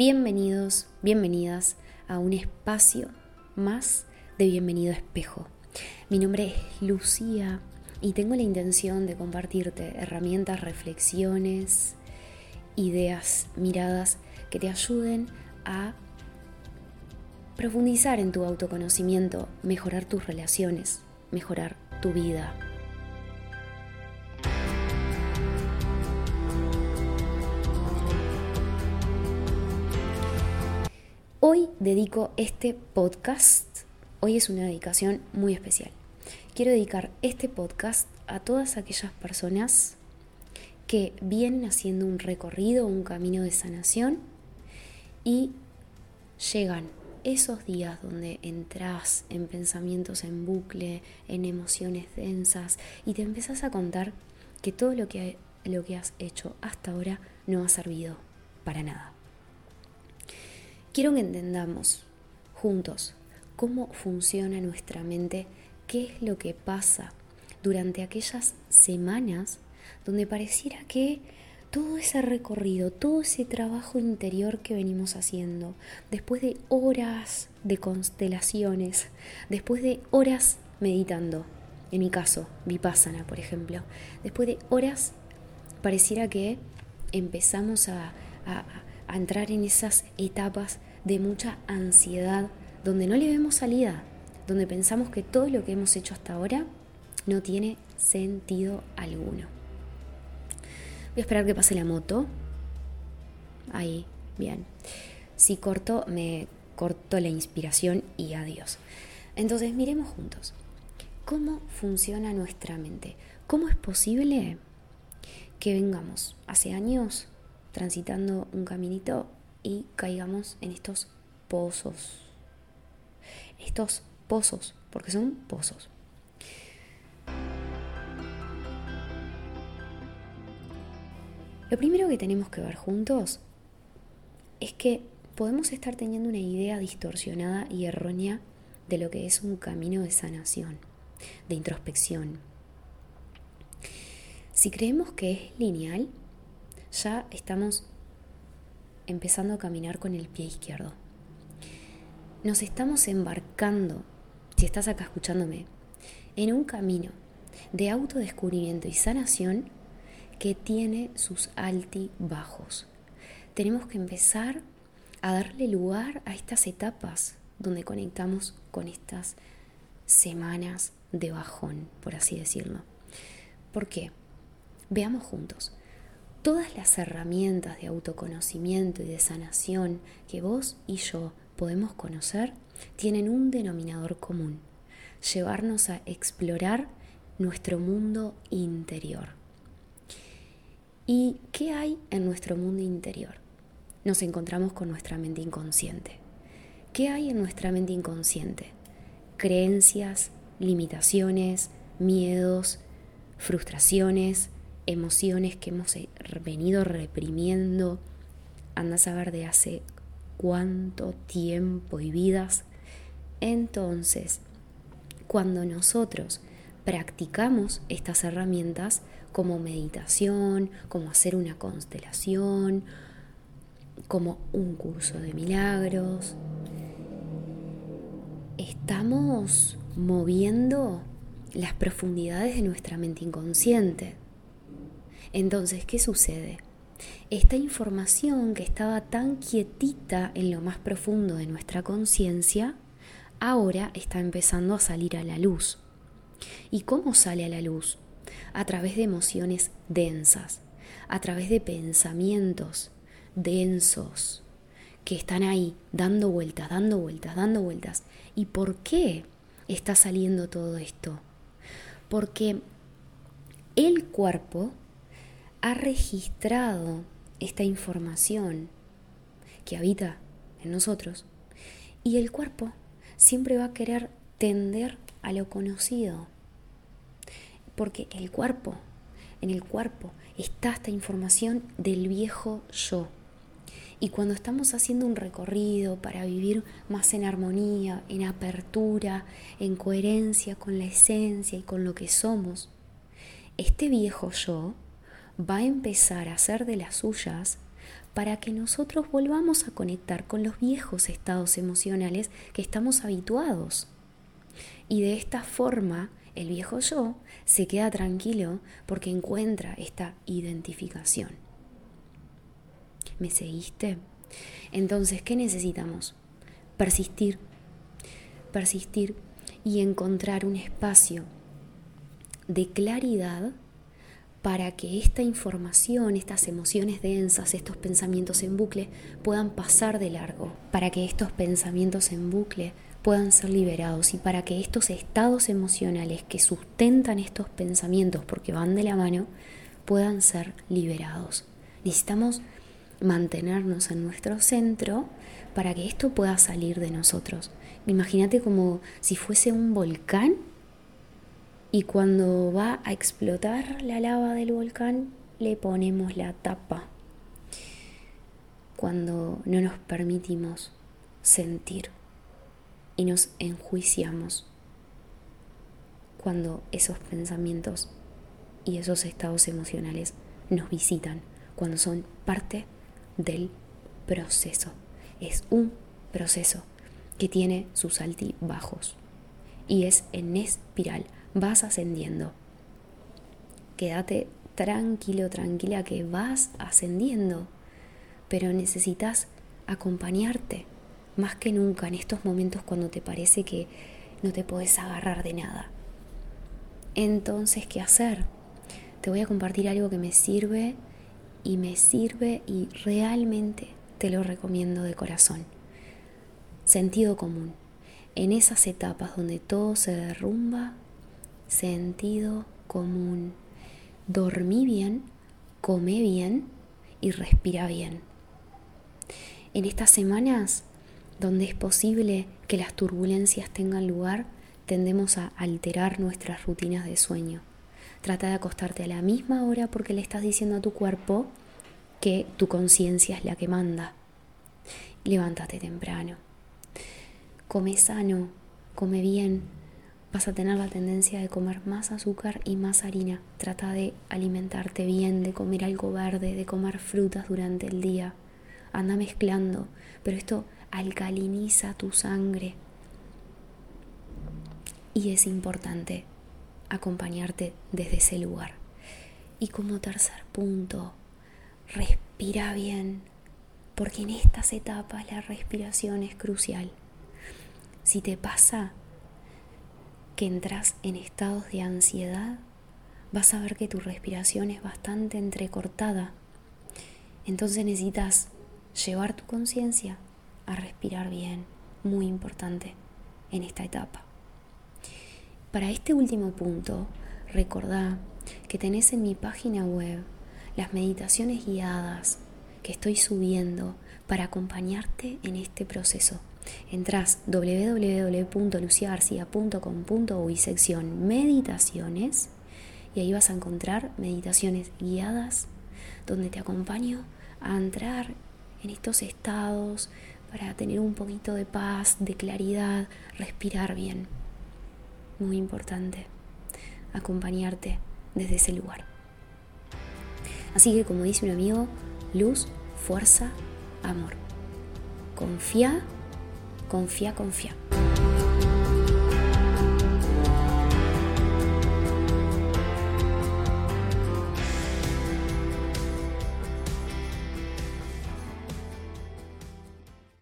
Bienvenidos, bienvenidas a un espacio más de Bienvenido Espejo. Mi nombre es Lucía y tengo la intención de compartirte herramientas, reflexiones, ideas, miradas que te ayuden a profundizar en tu autoconocimiento, mejorar tus relaciones, mejorar tu vida. Hoy dedico este podcast, hoy es una dedicación muy especial. Quiero dedicar este podcast a todas aquellas personas que vienen haciendo un recorrido, un camino de sanación y llegan esos días donde entras en pensamientos en bucle, en emociones densas y te empezás a contar que todo lo que, lo que has hecho hasta ahora no ha servido para nada. Quiero que entendamos juntos cómo funciona nuestra mente, qué es lo que pasa durante aquellas semanas donde pareciera que todo ese recorrido, todo ese trabajo interior que venimos haciendo, después de horas de constelaciones, después de horas meditando, en mi caso, Vipassana, por ejemplo, después de horas, pareciera que empezamos a, a, a entrar en esas etapas de mucha ansiedad, donde no le vemos salida, donde pensamos que todo lo que hemos hecho hasta ahora no tiene sentido alguno. Voy a esperar que pase la moto. Ahí, bien. Si corto, me corto la inspiración y adiós. Entonces, miremos juntos. ¿Cómo funciona nuestra mente? ¿Cómo es posible que vengamos hace años transitando un caminito y caigamos en estos pozos? Estos pozos, porque son pozos. Lo primero que tenemos que ver juntos es que podemos estar teniendo una idea distorsionada y errónea de lo que es un camino de sanación, de introspección. Si creemos que es lineal, ya estamos empezando a caminar con el pie izquierdo. Nos estamos embarcando, si estás acá escuchándome, en un camino de autodescubrimiento y sanación que tiene sus altibajos. Tenemos que empezar a darle lugar a estas etapas donde conectamos con estas semanas de bajón, por así decirlo. ¿Por qué? Veamos juntos. Todas las herramientas de autoconocimiento y de sanación que vos y yo podemos conocer tienen un denominador común, llevarnos a explorar nuestro mundo interior. ¿Y qué hay en nuestro mundo interior? Nos encontramos con nuestra mente inconsciente. ¿Qué hay en nuestra mente inconsciente? Creencias, limitaciones, miedos, frustraciones, emociones que hemos venido reprimiendo. Anda a saber de hace cuánto tiempo y vidas. Entonces, cuando nosotros practicamos estas herramientas como meditación, como hacer una constelación, como un curso de milagros. Estamos moviendo las profundidades de nuestra mente inconsciente. Entonces, ¿qué sucede? Esta información que estaba tan quietita en lo más profundo de nuestra conciencia, ahora está empezando a salir a la luz. ¿Y cómo sale a la luz? A través de emociones densas, a través de pensamientos densos que están ahí dando vueltas, dando vueltas, dando vueltas. ¿Y por qué está saliendo todo esto? Porque el cuerpo ha registrado esta información que habita en nosotros y el cuerpo siempre va a querer tender a lo conocido. Porque el cuerpo, en el cuerpo está esta información del viejo yo. Y cuando estamos haciendo un recorrido para vivir más en armonía, en apertura, en coherencia con la esencia y con lo que somos, este viejo yo va a empezar a hacer de las suyas para que nosotros volvamos a conectar con los viejos estados emocionales que estamos habituados. Y de esta forma, el viejo yo se queda tranquilo porque encuentra esta identificación. ¿Me seguiste? Entonces, ¿qué necesitamos? Persistir, persistir y encontrar un espacio de claridad para que esta información, estas emociones densas, estos pensamientos en bucle puedan pasar de largo, para que estos pensamientos en bucle puedan ser liberados y para que estos estados emocionales que sustentan estos pensamientos, porque van de la mano, puedan ser liberados. Necesitamos mantenernos en nuestro centro para que esto pueda salir de nosotros. Imagínate como si fuese un volcán y cuando va a explotar la lava del volcán le ponemos la tapa. Cuando no nos permitimos sentir y nos enjuiciamos. Cuando esos pensamientos y esos estados emocionales nos visitan, cuando son parte del proceso. Es un proceso que tiene sus altibajos y es en espiral vas ascendiendo. Quédate tranquilo, tranquila que vas ascendiendo, pero necesitas acompañarte más que nunca en estos momentos cuando te parece que no te puedes agarrar de nada. Entonces, ¿qué hacer? Te voy a compartir algo que me sirve y me sirve y realmente te lo recomiendo de corazón. Sentido común. En esas etapas donde todo se derrumba, sentido común. Dormí bien, come bien y respira bien. En estas semanas donde es posible que las turbulencias tengan lugar, tendemos a alterar nuestras rutinas de sueño. Trata de acostarte a la misma hora porque le estás diciendo a tu cuerpo que tu conciencia es la que manda. Levántate temprano. Come sano, come bien, vas a tener la tendencia de comer más azúcar y más harina. Trata de alimentarte bien, de comer algo verde, de comer frutas durante el día. Anda mezclando, pero esto alcaliniza tu sangre. Y es importante acompañarte desde ese lugar. Y como tercer punto, respira bien, porque en estas etapas la respiración es crucial. Si te pasa que entras en estados de ansiedad, vas a ver que tu respiración es bastante entrecortada. Entonces necesitas llevar tu conciencia a respirar bien, muy importante en esta etapa. Para este último punto, recordá que tenés en mi página web las meditaciones guiadas que estoy subiendo para acompañarte en este proceso. Entrás www.luciagarcia.com.uy sección meditaciones y ahí vas a encontrar meditaciones guiadas donde te acompaño a entrar en estos estados para tener un poquito de paz, de claridad, respirar bien. Muy importante acompañarte desde ese lugar. Así que como dice un amigo, luz, fuerza, amor. Confía confía, confía.